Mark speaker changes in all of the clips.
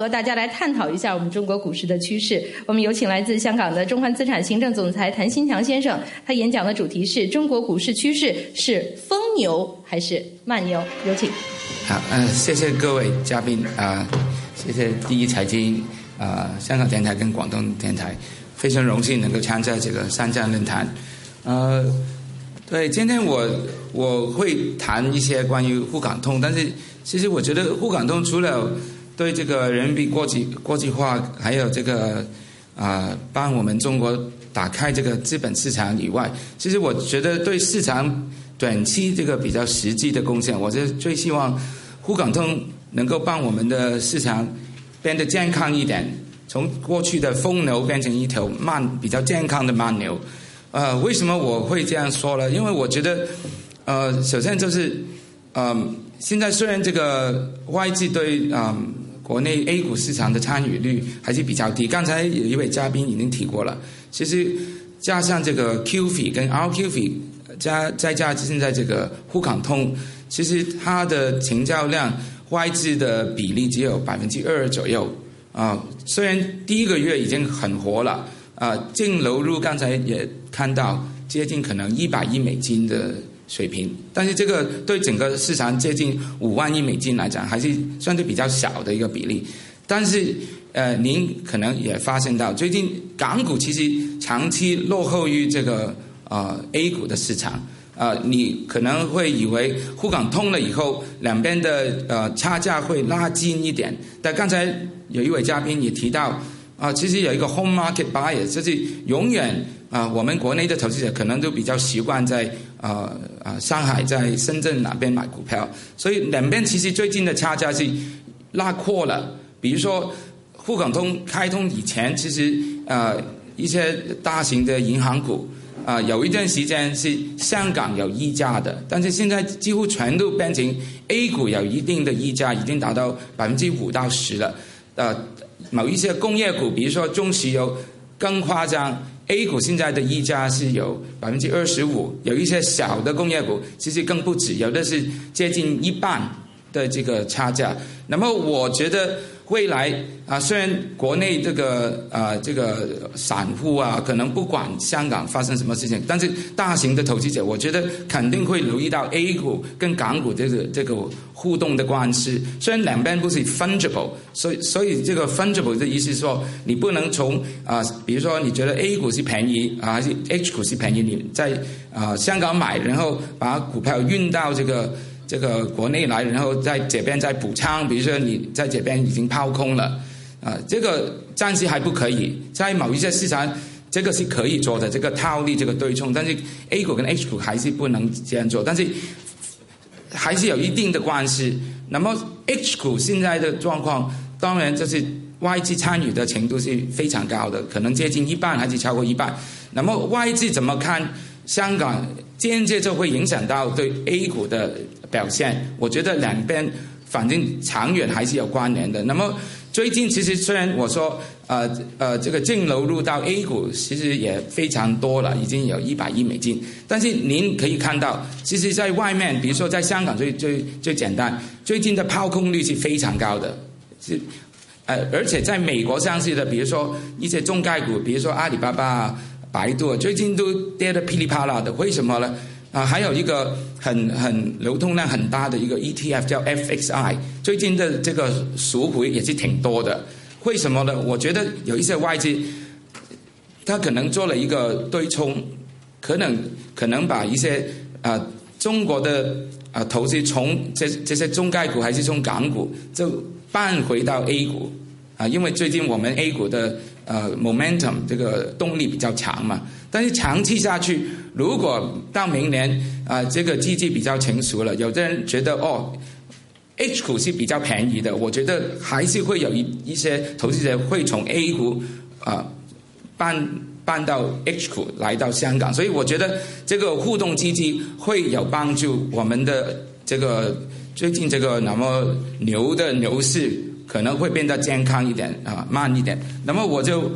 Speaker 1: 和大家来探讨一下我们中国股市的趋势。我们有请来自香港的中环资产行政总裁谭新强先生，他演讲的主题是中国股市趋势是疯牛还是慢牛？有请。
Speaker 2: 好，嗯，谢谢各位嘉宾啊，谢谢第一财经啊，香港电台跟广东电台，非常荣幸能够参加这个三站论坛。呃，对，今天我我会谈一些关于沪港通，但是其实我觉得沪港通除了对这个人民币国际国际化，还有这个啊，帮我们中国打开这个资本市场以外，其实我觉得对市场短期这个比较实际的贡献，我是最希望沪港通能够帮我们的市场变得健康一点，从过去的疯牛变成一条慢、比较健康的慢牛。呃，为什么我会这样说呢？因为我觉得，呃，首先就是，嗯，现在虽然这个外资对嗯。国内 A 股市场的参与率还是比较低。刚才有一位嘉宾已经提过了，其实加上这个 q f i 跟 r q f i，加再加现在这个沪港通，其实它的成交量外资的比例只有百分之二左右啊。虽然第一个月已经很活了啊，净流入刚才也看到接近可能一百亿美金的。水平，但是这个对整个市场接近五万亿美金来讲，还是相对比较小的一个比例。但是，呃，您可能也发现到，最近港股其实长期落后于这个呃 A 股的市场。啊，你可能会以为沪港通了以后，两边的呃差价会拉近一点。但刚才有一位嘉宾也提到，啊，其实有一个 home market buyer，就是永远。啊，我们国内的投资者可能都比较习惯在啊啊上海、在深圳哪边买股票，所以两边其实最近的差价是拉阔了。比如说沪港通开通以前，其实啊一些大型的银行股啊有一段时间是香港有溢价的，但是现在几乎全都变成 A 股有一定的溢价，已经达到百分之五到十了。呃，某一些工业股，比如说中石油，更夸张。A 股现在的溢价是有百分之二十五，有一些小的工业股其实更不止，有的是接近一半的这个差价。那么我觉得未来啊，虽然国内这个啊这个散户啊可能不管香港发生什么事情，但是大型的投资者，我觉得肯定会留意到 A 股跟港股这个这个互动的关系。虽然两边不是 fungible，所以所以这个 fungible 的意思是说，你不能从啊，比如说你觉得 A 股是便宜啊，还是 H 股是便宜，你在啊香港买，然后把股票运到这个这个国内来，然后在这边再补仓。比如说你在这边已经抛空了，啊，这个暂时还不可以。在某一些市场，这个是可以做的，这个套利、这个对冲，但是 A 股跟 H 股还是不能这样做，但是。还是有一定的关系。那么 H 股现在的状况，当然就是外资参与的程度是非常高的，可能接近一半还是超过一半。那么外资怎么看香港，间接就会影响到对 A 股的表现。我觉得两边反正长远还是有关联的。那么。最近其实虽然我说呃呃这个净流入到 A 股其实也非常多了，已经有一百亿美金，但是您可以看到，其实在外面，比如说在香港最最最简单，最近的抛空率是非常高的，是呃而且在美国上市的，比如说一些中概股，比如说阿里巴巴啊、百度，最近都跌得噼里啪啦的，为什么呢？啊，还有一个很很流通量很大的一个 ETF 叫 FXI，最近的这个赎回也是挺多的。为什么呢？我觉得有一些外资，他可能做了一个对冲，可能可能把一些啊中国的啊投资从这这些中概股还是从港股就搬回到 A 股啊，因为最近我们 A 股的呃 momentum 这个动力比较强嘛。但是长期下去，如果到明年啊，这个经济比较成熟了，有的人觉得哦，H 股是比较便宜的，我觉得还是会有一一些投资者会从 A 股啊搬搬到 H 股来到香港，所以我觉得这个互动基金会有帮助我们的这个最近这个那么牛的牛市可能会变得健康一点啊，慢一点。那么我就。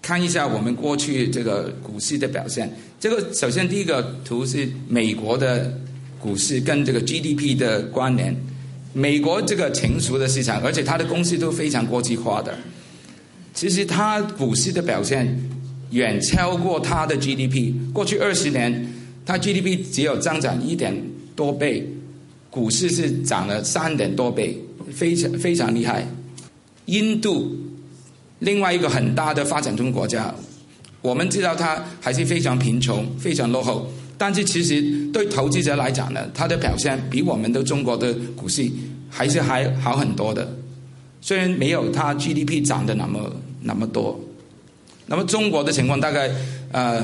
Speaker 2: 看一下我们过去这个股市的表现。这个首先第一个图是美国的股市跟这个 GDP 的关联。美国这个成熟的市场，而且它的公司都非常国际化的。其实它股市的表现远超过它的 GDP。过去二十年，它 GDP 只有增长一点多倍，股市是涨了三点多倍，非常非常厉害。印度另外一个很大的发展中国家，我们知道它还是非常贫穷、非常落后。但是其实对投资者来讲呢，它的表现比我们的中国的股市还是还好很多的。虽然没有它 GDP 涨的那么那么多。那么中国的情况大概呃，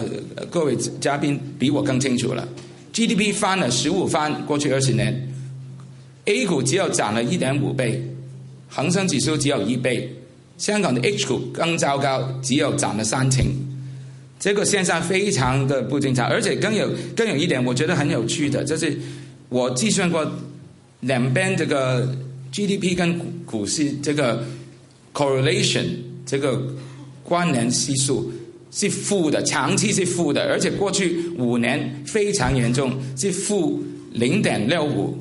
Speaker 2: 各位嘉宾比我更清楚了。GDP 翻了十五番，过去二十年，A 股只有涨了一点五倍，恒生指数只有一倍，香港的 H 股更糟糕，只有涨了三成。这个现象非常的不正常，而且更有更有一点，我觉得很有趣的，就是我计算过两边这个 GDP 跟股市这个 correlation 这个关联系数是负的，长期是负的，而且过去五年非常严重，是负零点六五。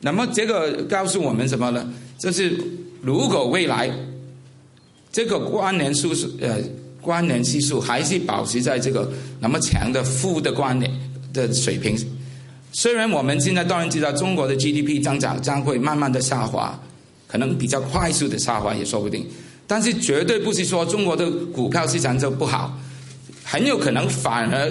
Speaker 2: 那么这个告诉我们什么呢？就是如果未来这个关联数是呃。关联系数还是保持在这个那么强的负的关联的水平。虽然我们现在当然知道中国的 GDP 增长将会慢慢的下滑，可能比较快速的下滑也说不定，但是绝对不是说中国的股票市场就不好，很有可能反而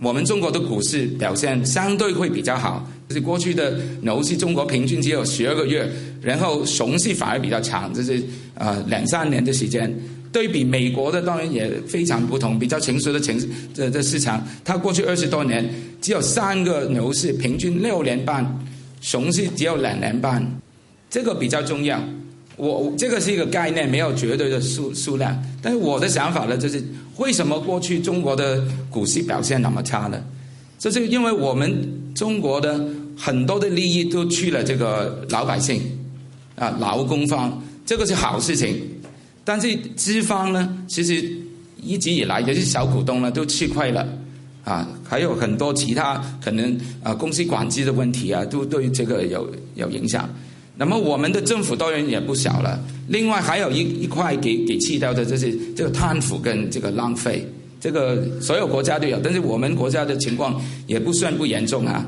Speaker 2: 我们中国的股市表现相对会比较好。就是过去的牛市，中国平均只有十二个月，然后熊市反而比较长，就是呃两三年的时间。对比美国的当然也非常不同，比较成熟的城这这市场，它过去二十多年只有三个牛市，平均六年半，熊市只有两年半，这个比较重要。我这个是一个概念，没有绝对的数数量。但是我的想法呢，就是为什么过去中国的股市表现那么差呢？这是因为我们中国的很多的利益都去了这个老百姓，啊，劳工方，这个是好事情。但是资方呢，其实一直以来也是小股东呢，都吃亏了，啊，还有很多其他可能啊公司管制的问题啊，都对这个有有影响。那么我们的政府当然也不小了，另外还有一一块给给弃掉的，就是这个贪腐跟这个浪费，这个所有国家都有，但是我们国家的情况也不算不严重啊。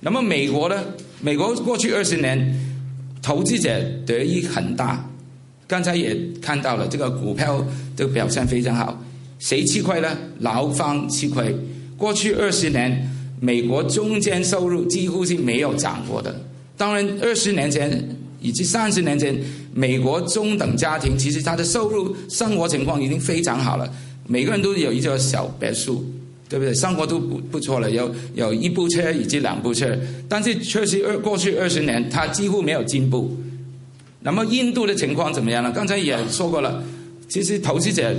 Speaker 2: 那么美国呢？美国过去二十年投资者得益很大。刚才也看到了，这个股票的表现非常好。谁吃亏呢？劳方吃亏。过去二十年，美国中间收入几乎是没有涨过的。当然，二十年前以及三十年前，美国中等家庭其实他的收入生活情况已经非常好了。每个人都有一座小别墅，对不对？生活都不不错了，有有一部车以及两部车。但是确实二过去二十年，他几乎没有进步。那么印度的情况怎么样呢？刚才也说过了，其实投资者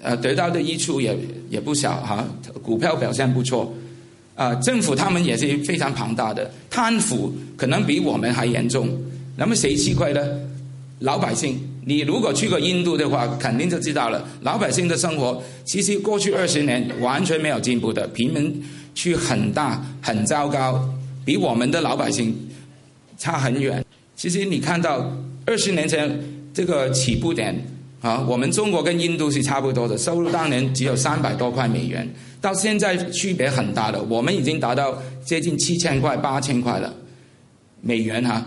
Speaker 2: 呃得到的益处也也不小哈，股票表现不错，啊，政府他们也是非常庞大的，贪腐可能比我们还严重。那么谁吃亏呢？老百姓。你如果去过印度的话，肯定就知道了，老百姓的生活其实过去二十年完全没有进步的，贫民区很大很糟糕，比我们的老百姓差很远。其实你看到二十年前这个起步点啊，我们中国跟印度是差不多的，收入当年只有三百多块美元，到现在区别很大的，我们已经达到接近七千块、八千块了美元哈。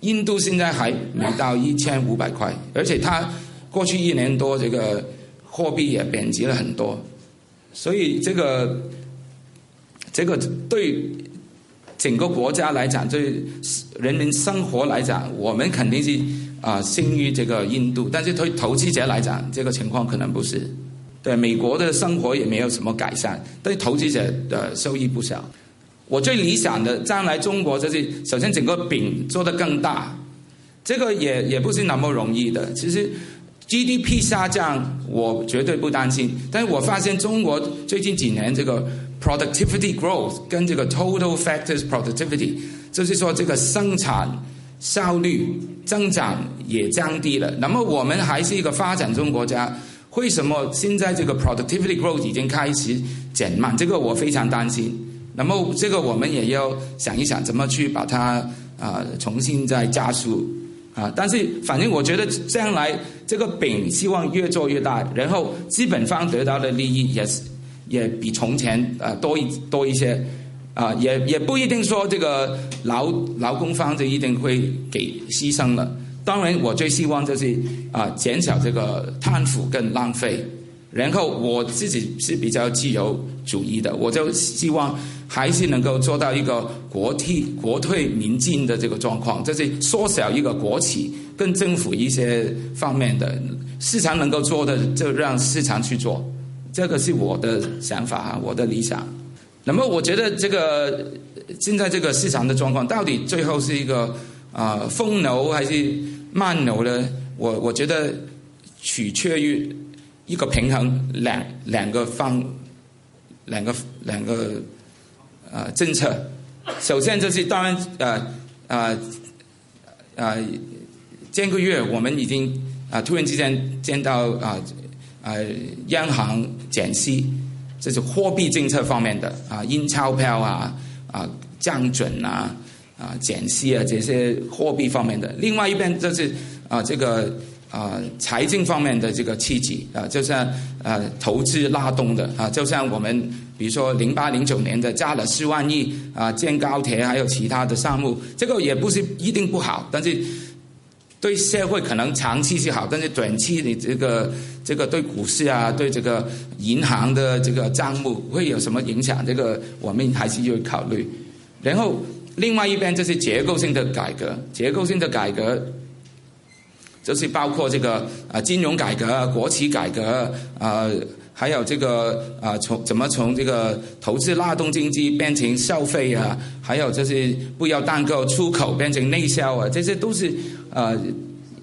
Speaker 2: 印度现在还没到一千五百块，而且它过去一年多这个货币也贬值了很多，所以这个这个对。整个国家来讲，对人民生活来讲，我们肯定是啊胜于这个印度。但是对投资者来讲，这个情况可能不是。对美国的生活也没有什么改善，对投资者的收益不小。我最理想的将来中国就是，首先整个饼做得更大，这个也也不是那么容易的。其实 GDP 下降，我绝对不担心。但是我发现中国最近几年这个。Productivity growth 跟这个 total factors productivity，就是说这个生产效率增长也降低了。那么我们还是一个发展中国家，为什么现在这个 productivity growth 已经开始减慢？这个我非常担心。那么这个我们也要想一想，怎么去把它啊重新再加速啊。但是反正我觉得将来这个饼希望越做越大，然后资本方得到的利益也是也比从前啊多一多一些啊，也也不一定说这个劳劳工方就一定会给牺牲了。当然，我最希望就是啊减少这个贪腐跟浪费。然后我自己是比较自由主义的，我就希望还是能够做到一个国替国退民进的这个状况，就是缩小一个国企跟政府一些方面的市场能够做的，就让市场去做，这个是我的想法哈，我的理想。那么我觉得这个现在这个市场的状况，到底最后是一个啊疯牛还是慢牛呢？我我觉得取决于。一个平衡，两两个方，两个两个呃政策。首先就是当然呃呃呃，这个月我们已经啊突然之间见到啊呃央行减息，这是货币政策方面的啊印钞票啊啊降准啊啊减息啊这些货币方面的。另外一边就是啊这个。啊，财政方面的这个刺激啊，就像呃投资拉动的啊，就像我们比如说零八零九年的加了四万亿啊建高铁，还有其他的项目，这个也不是一定不好，但是对社会可能长期是好，但是短期你这个这个对股市啊，对这个银行的这个账目会有什么影响？这个我们还是要考虑。然后另外一边就是结构性的改革，结构性的改革。就是包括这个啊金融改革、国企改革啊，还有这个啊从怎么从这个投资拉动经济变成消费啊，还有就是不要单靠出口变成内销啊，这些都是呃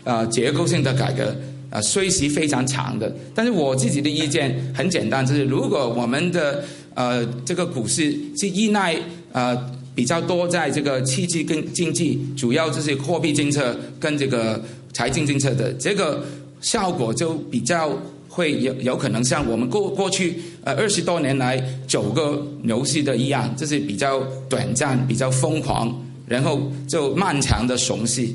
Speaker 2: 呃结构性的改革啊，虽时非常长的。但是我自己的意见很简单，就是如果我们的呃这个股市是依赖呃比较多在这个刺激跟经济，主要就是货币政策跟这个。财政政策的这个效果就比较会有有可能像我们过过去呃二十多年来九个牛市的一样，这是比较短暂、比较疯狂，然后就漫长的熊市。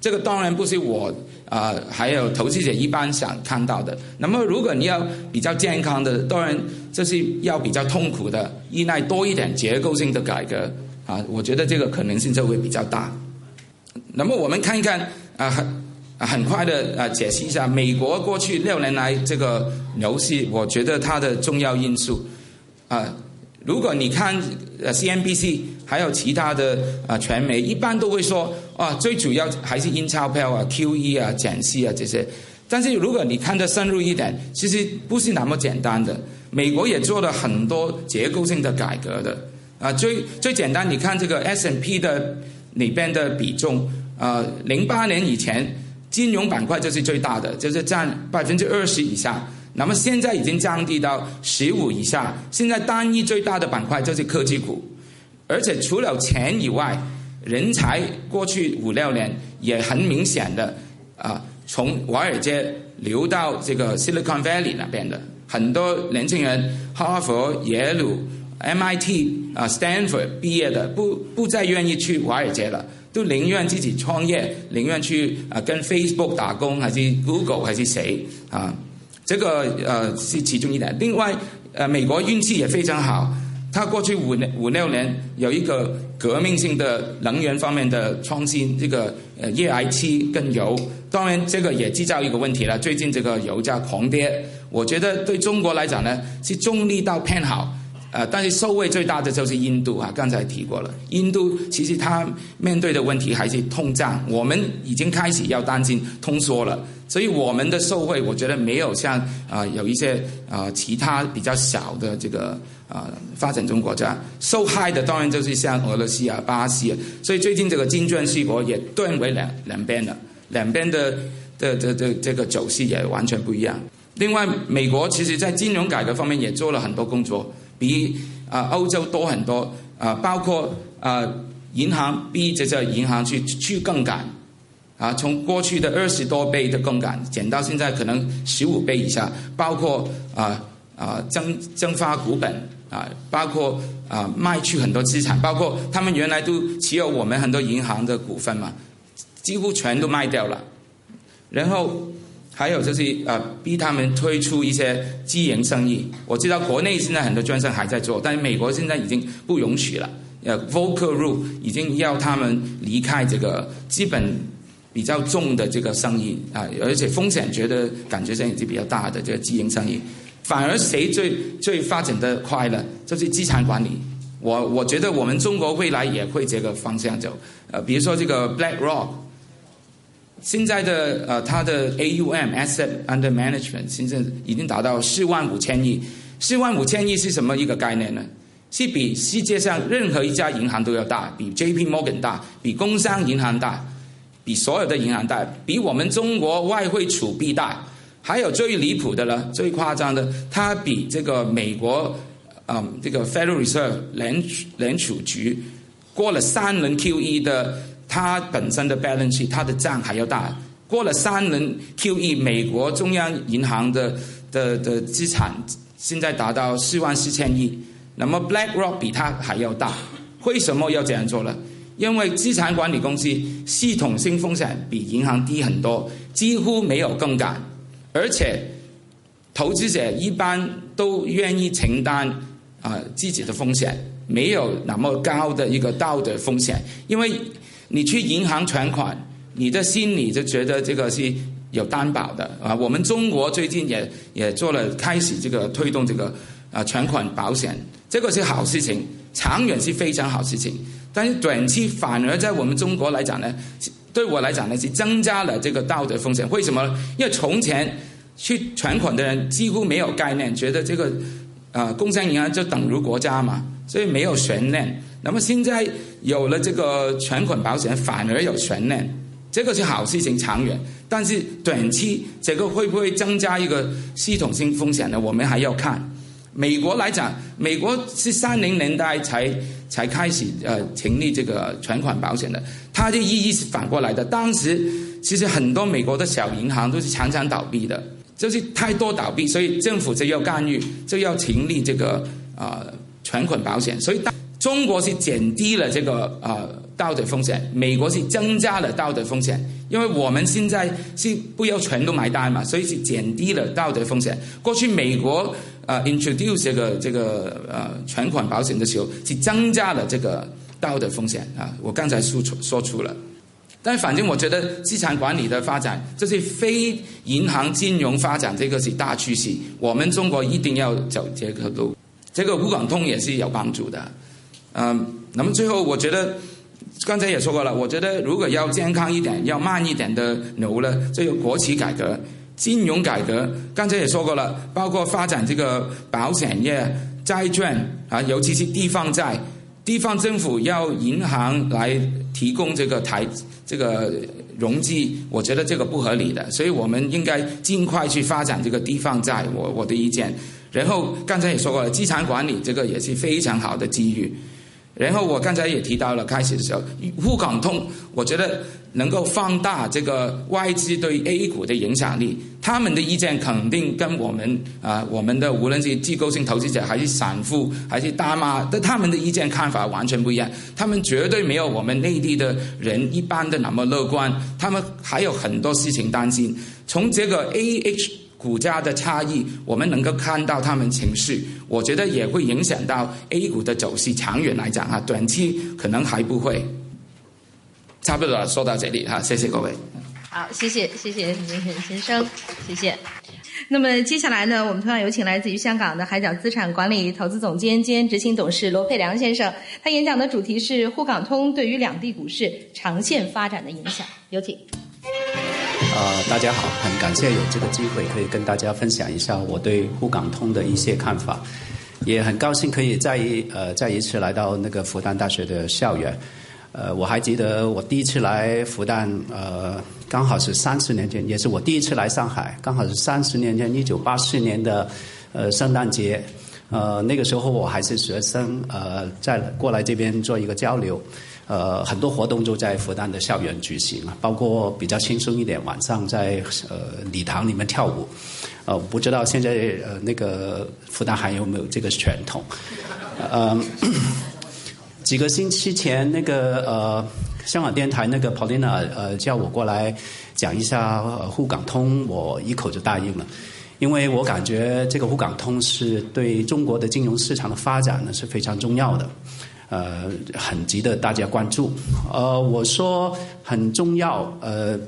Speaker 2: 这个当然不是我啊，还有投资者一般想看到的。那么如果你要比较健康的，当然这是要比较痛苦的，依赖多一点结构性的改革啊，我觉得这个可能性就会比较大。那么我们看一看啊。啊，很快的啊，解析一下美国过去六年来这个牛市，我觉得它的重要因素啊，如果你看呃 CNBC 还有其他的啊传媒，一般都会说啊，最主要还是印钞票啊、QE 啊、减息啊这些。但是如果你看得深入一点，其实不是那么简单的。美国也做了很多结构性的改革的啊，最最简单，你看这个 S&P 的里边的比重啊，零八年以前。金融板块就是最大的，就是占百分之二十以下。那么现在已经降低到十五以下。现在单一最大的板块就是科技股，而且除了钱以外，人才过去五六年也很明显的啊，从华尔街流到这个 Silicon Valley 那边的很多年轻人，哈佛、耶鲁、MIT 啊、Stanford 毕业的，不不再愿意去华尔街了。都宁愿自己创业，宁愿去啊跟 Facebook 打工，还是 Google 还是谁啊？这个呃是其中一点。另外，呃，美国运气也非常好，它过去五五六年有一个革命性的能源方面的创新，这个呃页岩气跟油。当然，这个也制造一个问题了。最近这个油价狂跌，我觉得对中国来讲呢，是中立到偏好。呃，但是受惠最大的就是印度啊，刚才提过了。印度其实它面对的问题还是通胀，我们已经开始要担心通缩了。所以我们的受惠，我觉得没有像啊有一些啊其他比较小的这个啊发展中国家受害的，当然就是像俄罗斯啊、巴西啊。所以最近这个金砖四国也断为两两边了，两边的的的的这个走势也完全不一样。另外，美国其实在金融改革方面也做了很多工作。比啊欧洲多很多啊，包括啊银行逼着这银行去去杠杆啊，从过去的二十多倍的杠杆减到现在可能十五倍以下，包括啊啊增增发股本啊，包括啊卖去很多资产，包括他们原来都持有我们很多银行的股份嘛，几乎全都卖掉了。然后还有就是呃逼他们推出一些自营生意。我知道国内现在很多券商还在做，但是美国现在已经不允许了。呃 v o c a l Rule 已经要他们离开这个基本比较重的这个生意啊，而且风险觉得感觉上已经比较大的这个自营生意。反而谁最最发展的快呢？就是资产管理。我我觉得我们中国未来也会这个方向走。呃，比如说这个 BlackRock，现在的呃它的 AUM Asset Under Management 现在已经达到四万五千亿。四万五千亿是什么一个概念呢？是比世界上任何一家银行都要大，比 JP Morgan 大，比工商银行大，比所有的银行大，比我们中国外汇储备大。还有最离谱的了，最夸张的，它比这个美国，嗯，这个 Federal Reserve 联联储局过了三轮 QE 的，它本身的 balance，它的账还要大。过了三轮 QE，美国中央银行的的的资产现在达到四万四千亿。那么 BlackRock 比它还要大，为什么要这样做呢？因为资产管理公司系统性风险比银行低很多，几乎没有杠杆。而且，投资者一般都愿意承担啊自己的风险，没有那么高的一个道德风险。因为你去银行存款，你的心里就觉得这个是有担保的啊。我们中国最近也也做了开始这个推动这个啊存款保险，这个是好事情，长远是非常好事情。但是短期反而在我们中国来讲呢？对我来讲呢，是增加了这个道德风险。为什么？因为从前去存款的人几乎没有概念，觉得这个啊，工商银行就等于国家嘛，所以没有悬念。那么现在有了这个存款保险，反而有悬念，这个是好事情，长远。但是短期这个会不会增加一个系统性风险呢？我们还要看。美国来讲，美国是三零年代才。才开始呃成立这个存款保险的，它的意义是反过来的。当时其实很多美国的小银行都是常常倒闭的，就是太多倒闭，所以政府就要干预，就要成立这个啊存款保险。所以当中国是减低了这个呃道德风险，美国是增加了道德风险。因为我们现在是不要全都买单嘛，所以是减低了道德风险。过去美国。呃，introduce 这个这个呃存款保险的时候，是增加了这个道德风险啊。我刚才说出说出了，但反正我觉得资产管理的发展，这是非银行金融发展，这个是大趋势。我们中国一定要走这个路，这个沪港通也是有帮助的。嗯，那么最后我觉得刚才也说过了，我觉得如果要健康一点、要慢一点的牛呢，这个国企改革。金融改革，刚才也说过了，包括发展这个保险业、债券啊，尤其是地方债，地方政府要银行来提供这个台这个融资，我觉得这个不合理的，所以我们应该尽快去发展这个地方债。我我的意见。然后刚才也说过了，资产管理这个也是非常好的机遇。然后我刚才也提到了，开始的时候沪港通，我觉得能够放大这个外资对 A 股的影响力。他们的意见肯定跟我们啊，我们的无论是机构性投资者还是散户还是大妈，的他们的意见看法完全不一样。他们绝对没有我们内地的人一般的那么乐观，他们还有很多事情担心。从这个 A H。股价的差异，我们能够看到他们情绪，我觉得也会影响到 A 股的走势。长远来讲啊，短期可能还不会。差不多了，说到这里哈，谢谢各位。
Speaker 1: 好，谢谢谢谢林先生，谢谢。那么接下来呢，我们同样有请来自于香港的海角资产管理投资总监兼执行董事罗佩良先生，他演讲的主题是沪港通对于两地股市长线发展的影响。有请。
Speaker 3: 呃，大家好，很感谢有这个机会可以跟大家分享一下我对沪港通的一些看法，也很高兴可以再一呃再一次来到那个复旦大学的校园。呃，我还记得我第一次来复旦，呃，刚好是三十年前，也是我第一次来上海，刚好是三十年前，一九八四年的呃圣诞节。呃，那个时候我还是学生，呃，在过来这边做一个交流。呃，很多活动都在复旦的校园举行啊，包括比较轻松一点，晚上在呃礼堂里面跳舞。呃，不知道现在呃那个复旦还有没有这个传统？呃，几个星期前，那个呃香港电台那个 Paulina 呃叫我过来讲一下沪港通，我一口就答应了，因为我感觉这个沪港通是对中国的金融市场的发展呢是非常重要的。呃，很值得大家关注。呃，我说很重要。呃，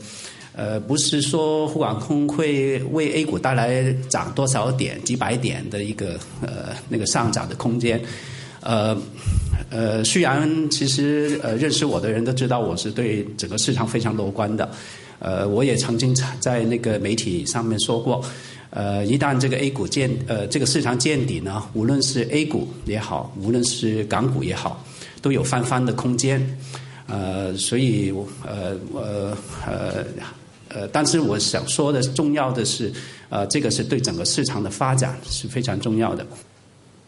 Speaker 3: 呃，不是说沪港通会为 A 股带来涨多少点、几百点的一个呃那个上涨的空间。呃，呃，虽然其实呃认识我的人都知道我是对整个市场非常乐观的。呃，我也曾经在那个媒体上面说过。呃，一旦这个 A 股见呃这个市场见底呢，无论是 A 股也好，无论是港股也好，都有翻番的空间。呃，所以呃呃呃呃，但是我想说的重要的是，呃，这个是对整个市场的发展是非常重要的。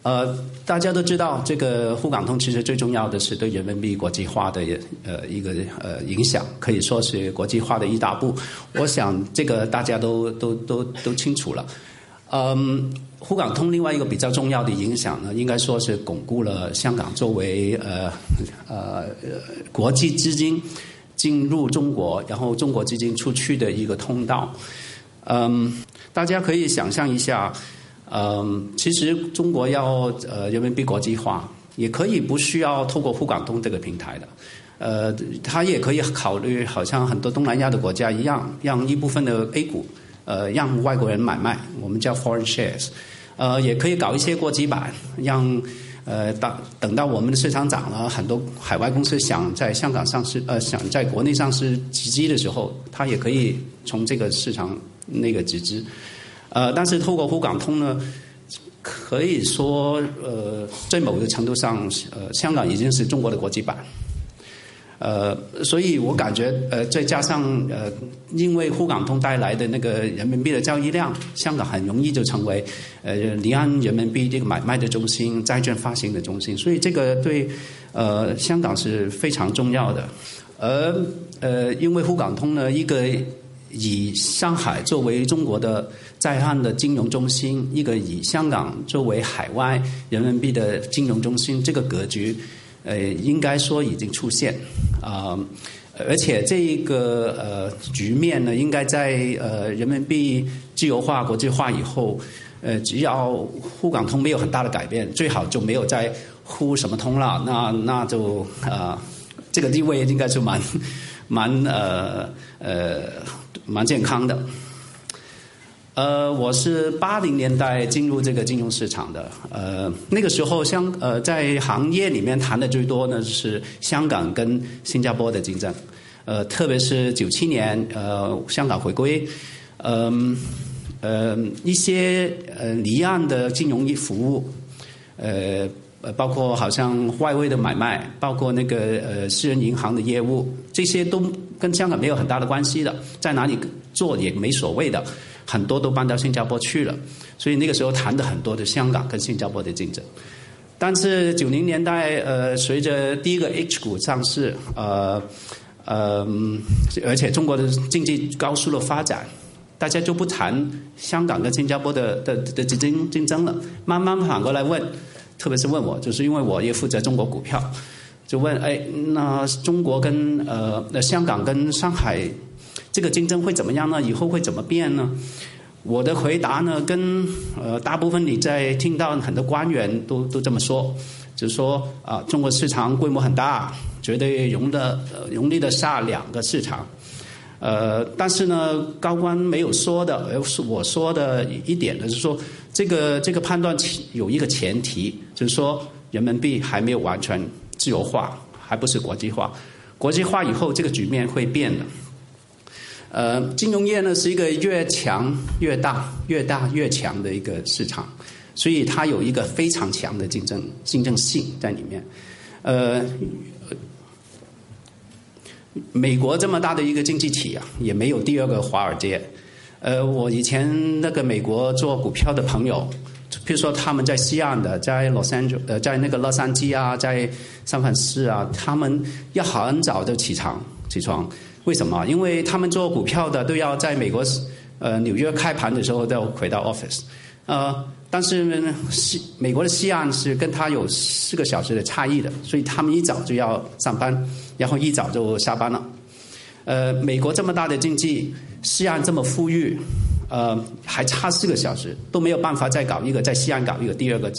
Speaker 3: 呃，大家都知道，这个沪港通其实最重要的是对人民币国际化的呃一个呃影响，可以说是国际化的一大步。我想这个大家都都都都清楚了。嗯，沪港通另外一个比较重要的影响呢，应该说是巩固了香港作为呃呃国际资金进入中国，然后中国资金出去的一个通道。嗯，大家可以想象一下。嗯，其实中国要呃人民币国际化，也可以不需要透过沪港通这个平台的，呃，他也可以考虑，好像很多东南亚的国家一样，让一部分的 A 股，呃，让外国人买卖，我们叫 foreign shares，呃，也可以搞一些国际版，让呃等等到我们的市场涨了，很多海外公司想在香港上市，呃，想在国内上市集资的时候，他也可以从这个市场那个集资。呃，但是透过沪港通呢，可以说，呃，在某个程度上，呃，香港已经是中国的国际版。呃，所以我感觉，呃，再加上呃，因为沪港通带来的那个人民币的交易量，香港很容易就成为呃离岸人民币这个买卖的中心、债券发行的中心，所以这个对呃香港是非常重要的。而呃，因为沪港通呢，一个以上海作为中国的在岸的金融中心，一个以香港作为海外人民币的金融中心，这个格局，呃，应该说已经出现啊，而且这一个呃局面呢，应该在呃人民币自由化、国际化以后，呃，只要沪港通没有很大的改变，最好就没有再沪什么通了，那那就啊，这个地位应该是蛮蛮呃呃蛮健康的。呃，我是八零年代进入这个金融市场的。呃，那个时候香呃在行业里面谈的最多呢是香港跟新加坡的竞争。呃，特别是九七年呃香港回归，嗯呃一些呃离岸的金融服务，呃呃包括好像外汇的买卖，包括那个呃私人银行的业务，这些都跟香港没有很大的关系的，在哪里做也没所谓的。很多都搬到新加坡去了，所以那个时候谈的很多的香港跟新加坡的竞争。但是九零年代，呃，随着第一个 H 股上市，呃，呃，而且中国的经济高速的发展，大家就不谈香港跟新加坡的的的竞争竞争了，慢慢反过来问，特别是问我，就是因为我也负责中国股票，就问，哎，那中国跟呃，那香港跟上海。这个竞争会怎么样呢？以后会怎么变呢？我的回答呢，跟呃大部分你在听到很多官员都都这么说，就是说啊，中国市场规模很大，绝对容的容力的下两个市场。呃，但是呢，高官没有说的，而是我说的一点呢，就是说这个这个判断有一个前提，就是说人民币还没有完全自由化，还不是国际化。国际化以后，这个局面会变的。呃，金融业呢是一个越强越大、越大越强的一个市场，所以它有一个非常强的竞争竞争性在里面。呃，美国这么大的一个经济体啊，也没有第二个华尔街。呃，我以前那个美国做股票的朋友，比如说他们在西岸的，在洛杉矶呃，在那个洛杉矶啊，在三藩市啊，他们要很早就起床起床。为什么？因为他们做股票的都要在美国呃纽约开盘的时候都要回到 office，呃，但是西美国的西岸是跟他有四个小时的差异的，所以他们一早就要上班，然后一早就下班了。呃，美国这么大的经济，西岸这么富裕。呃，还差四个小时都没有办法再搞一个在西安搞一个第二个，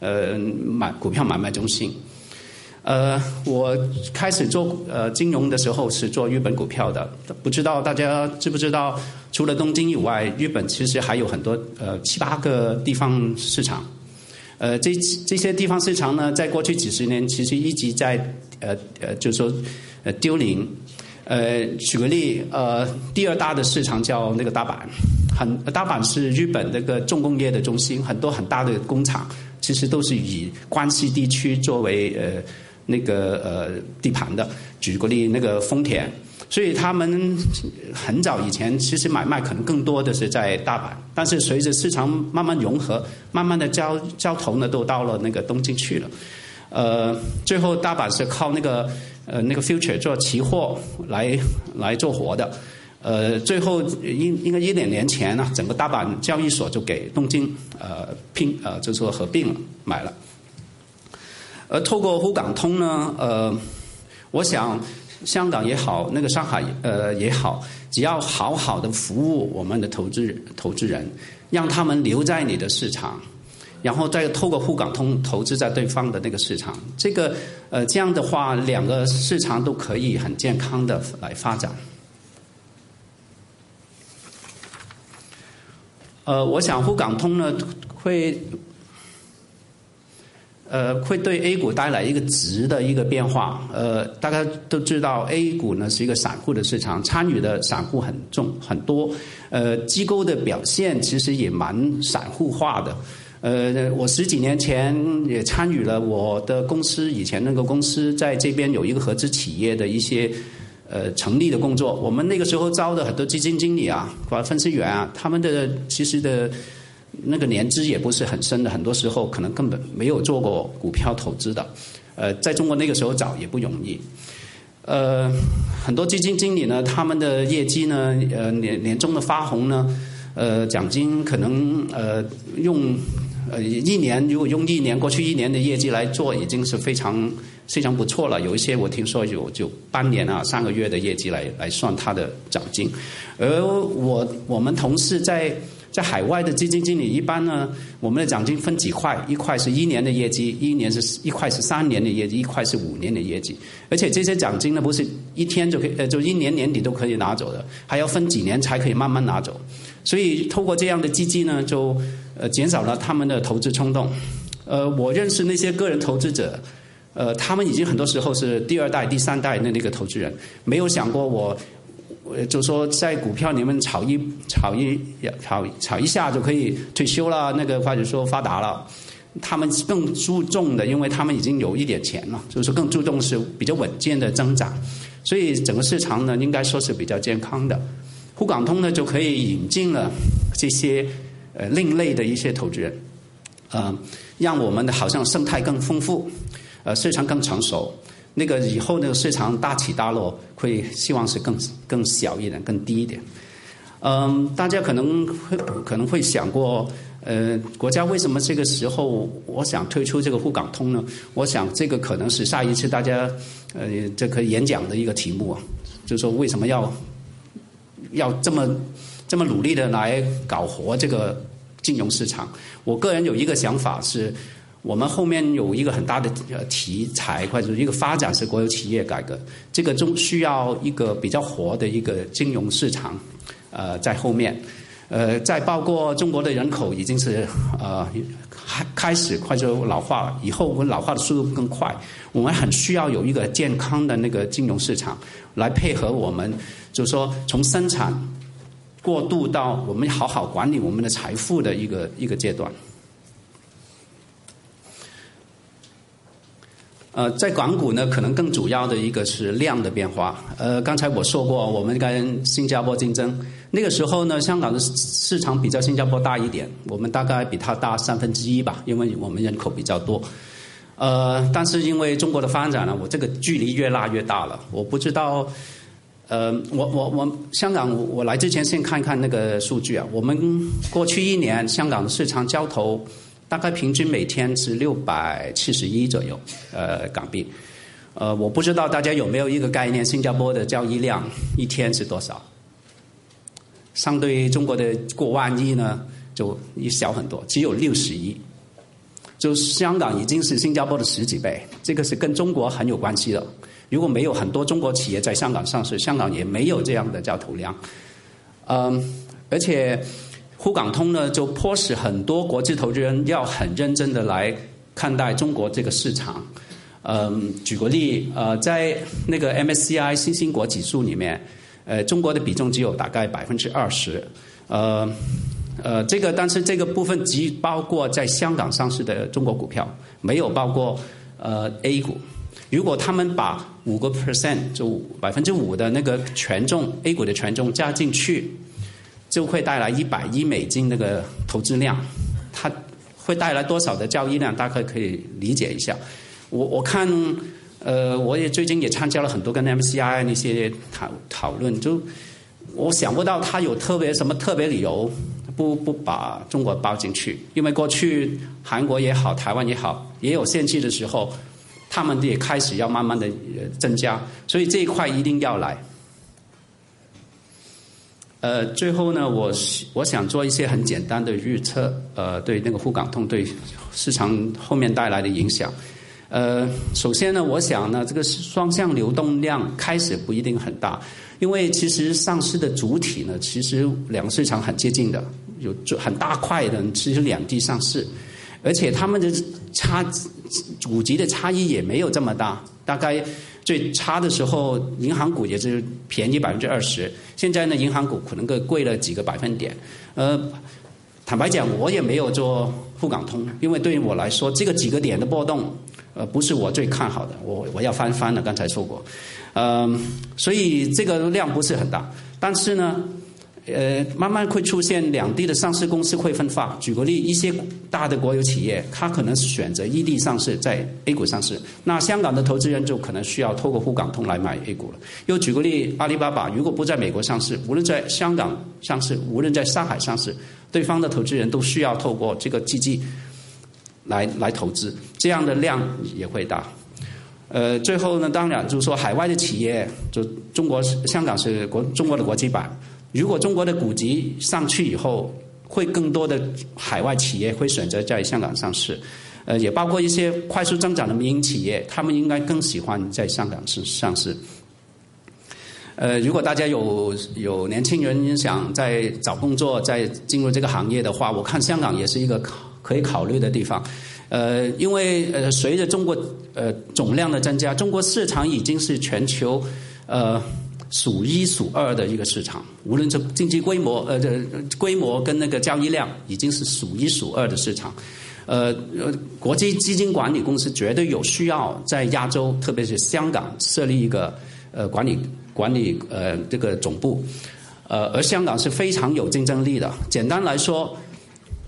Speaker 3: 呃，买股票买卖中心。呃，我开始做呃金融的时候是做日本股票的，不知道大家知不知道？除了东京以外，日本其实还有很多呃七八个地方市场。呃，这这些地方市场呢，在过去几十年其实一直在呃呃，就是说呃丢零。呃，举个例，呃，第二大的市场叫那个大阪，很大阪是日本那个重工业的中心，很多很大的工厂其实都是以关西地区作为呃那个呃地盘的。举个例，那个丰田，所以他们很早以前其实买卖可能更多的是在大阪，但是随着市场慢慢融合，慢慢的交交投呢都到了那个东京去了。呃，最后大阪是靠那个。呃，那个 future 做期货来来做活的，呃，最后应应该一两年前呢，整个大阪交易所就给东京呃拼呃，就说合并了买了。而透过沪港通呢，呃，我想香港也好，那个上海呃也好，只要好好的服务我们的投资人投资人，让他们留在你的市场。然后再透过沪港通投资在对方的那个市场，这个呃这样的话，两个市场都可以很健康的来发展。呃，我想沪港通呢会呃会对 A 股带来一个值的一个变化。呃，大家都知道 A 股呢是一个散户的市场，参与的散户很重很多。呃，机构的表现其实也蛮散户化的。呃，我十几年前也参与了我的公司以前那个公司在这边有一个合资企业的一些呃成立的工作。我们那个时候招的很多基金经理啊、分析员啊，他们的其实的那个年资也不是很深的，很多时候可能根本没有做过股票投资的。呃，在中国那个时候找也不容易。呃，很多基金经理呢，他们的业绩呢，呃年年终的发红呢，呃奖金可能呃用。呃，一年如果用一年过去一年的业绩来做，已经是非常非常不错了。有一些我听说有就半年啊、三个月的业绩来来算他的奖金。而我我们同事在在海外的基金经理，一般呢，我们的奖金分几块，一块是一年的业绩，一年是一块是三年的业绩，一块是五年的业绩。而且这些奖金呢，不是一天就可以，呃，就一年年底都可以拿走的，还要分几年才可以慢慢拿走。所以透过这样的基金呢，就。呃，减少了他们的投资冲动。呃，我认识那些个人投资者，呃，他们已经很多时候是第二代、第三代的那个投资人，没有想过我，就说在股票里面炒一炒一炒炒一下就可以退休了，那个或者说发达了。他们更注重的，因为他们已经有一点钱了，就是更注重是比较稳健的增长。所以整个市场呢，应该说是比较健康的。沪港通呢，就可以引进了这些。呃，另类的一些投资人，呃，让我们的好像生态更丰富，呃，市场更成熟。那个以后那个市场大起大落，会希望是更更小一点、更低一点。嗯，大家可能会可能会想过，呃，国家为什么这个时候我想推出这个沪港通呢？我想这个可能是下一次大家呃这个演讲的一个题目啊，就是说为什么要要这么这么努力的来搞活这个。金融市场，我个人有一个想法是，我们后面有一个很大的题材或者一个发展是国有企业改革，这个中需要一个比较活的一个金融市场，呃，在后面，呃，再包括中国的人口已经是呃开开始快速老化了，以后我们老化的速度更快，我们很需要有一个健康的那个金融市场来配合我们，就是说从生产。过渡到我们好好管理我们的财富的一个一个阶段。呃，在港股呢，可能更主要的一个是量的变化。呃，刚才我说过，我们跟新加坡竞争，那个时候呢，香港的市场比较新加坡大一点，我们大概比它大三分之一吧，因为我们人口比较多。呃，但是因为中国的发展呢，我这个距离越拉越大了。我不知道，呃，我我我香港，我来之前先看看那个数据啊。我们过去一年香港的市场交投大概平均每天是六百七十一左右，呃，港币。呃，我不知道大家有没有一个概念，新加坡的交易量一天是多少？相对于中国的过万亿呢，就小很多，只有六十亿。就香港已经是新加坡的十几倍，这个是跟中国很有关系的。如果没有很多中国企业在香港上市，香港也没有这样的交投量。嗯，而且沪港通呢，就迫使很多国际投资人要很认真的来看待中国这个市场。嗯，举个例，呃，在那个 MSCI 新兴国指数里面，呃，中国的比重只有大概百分之二十，呃，呃，这个但是这个部分只包括在香港上市的中国股票，没有包括呃 A 股。如果他们把五个 percent 就百分之五的那个权重 A 股的权重加进去，就会带来一百亿美金那个投资量，它会带来多少的交易量？大概可以理解一下。我我看，呃，我也最近也参加了很多跟 MCI 那些讨讨论，就我想不到他有特别什么特别理由不不把中国包进去，因为过去韩国也好，台湾也好，也有限制的时候，他们也开始要慢慢的增加，所以这一块一定要来。呃，最后呢，我我想做一些很简单的预测，呃，对那个沪港通对市场后面带来的影响。呃，首先呢，我想呢，这个双向流动量开始不一定很大，因为其实上市的主体呢，其实两个市场很接近的，有很大块的其实两地上市，而且他们的差股级的差异也没有这么大，大概最差的时候，银行股也是便宜百分之二十，现在呢，银行股可能更贵了几个百分点。呃，坦白讲，我也没有做沪港通，因为对于我来说，这个几个点的波动。呃，不是我最看好的，我我要翻番了。刚才说过，嗯，所以这个量不是很大，但是呢，呃，慢慢会出现两地的上市公司会分化。举个例，一些大的国有企业，它可能选择异地上市，在 A 股上市，那香港的投资人就可能需要透过沪港通来买 A 股了。又举个例，阿里巴巴如果不在美国上市，无论在香港上市，无论在上海上市，对方的投资人都需要透过这个基金。来来投资，这样的量也会大。呃，最后呢，当然就是说，海外的企业，就中国香港是国中国的国际版。如果中国的股级上去以后，会更多的海外企业会选择在香港上市。呃，也包括一些快速增长的民营企业，他们应该更喜欢在香港是上市。呃，如果大家有有年轻人想在找工作，在进入这个行业的话，我看香港也是一个。可以考虑的地方，呃，因为呃，随着中国呃总量的增加，中国市场已经是全球呃数一数二的一个市场，无论是经济规模呃这规模跟那个交易量，已经是数一数二的市场。呃呃，国际基金管理公司绝对有需要在亚洲，特别是香港设立一个呃管理管理呃这个总部，呃，而香港是非常有竞争力的。简单来说。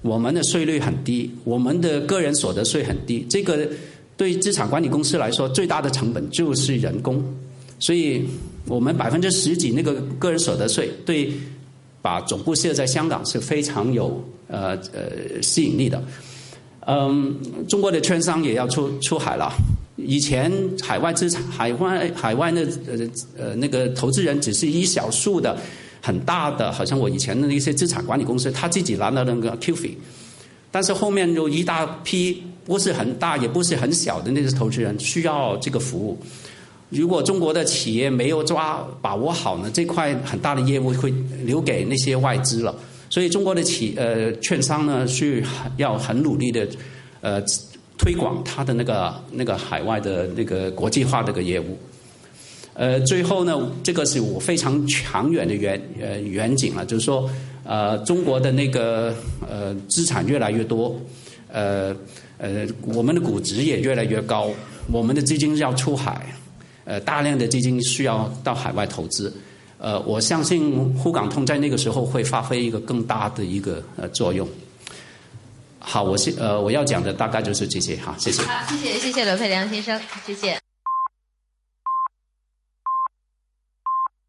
Speaker 3: 我们的税率很低，我们的个人所得税很低。这个对资产管理公司来说，最大的成本就是人工。所以，我们百分之十几那个个人所得税，对把总部设在香港是非常有呃呃吸引力的。嗯，中国的券商也要出出海了。以前海外资产、海外海外那呃呃那个投资人只是一小数的。很大的，好像我以前的一些资产管理公司，他自己拿到那个 Q 费，但是后面有一大批不是很大也不是很小的那些投资人需要这个服务。如果中国的企业没有抓把握好呢，这块很大的业务会留给那些外资了。所以中国的企呃券商呢，是要很努力的呃推广它的那个那个海外的那个国际化这个业务。呃，最后呢，这个是我非常长远的远呃远景了，就是说，呃，中国的那个呃资产越来越多，呃呃，我们的估值也越来越高，我们的资金要出海，呃，大量的资金需要到海外投资，呃，我相信沪港通在那个时候会发挥一个更大的一个呃作用。好，我是呃我要讲的大概就是这些哈，谢谢。
Speaker 1: 好，谢谢谢谢刘佩良先生，谢谢。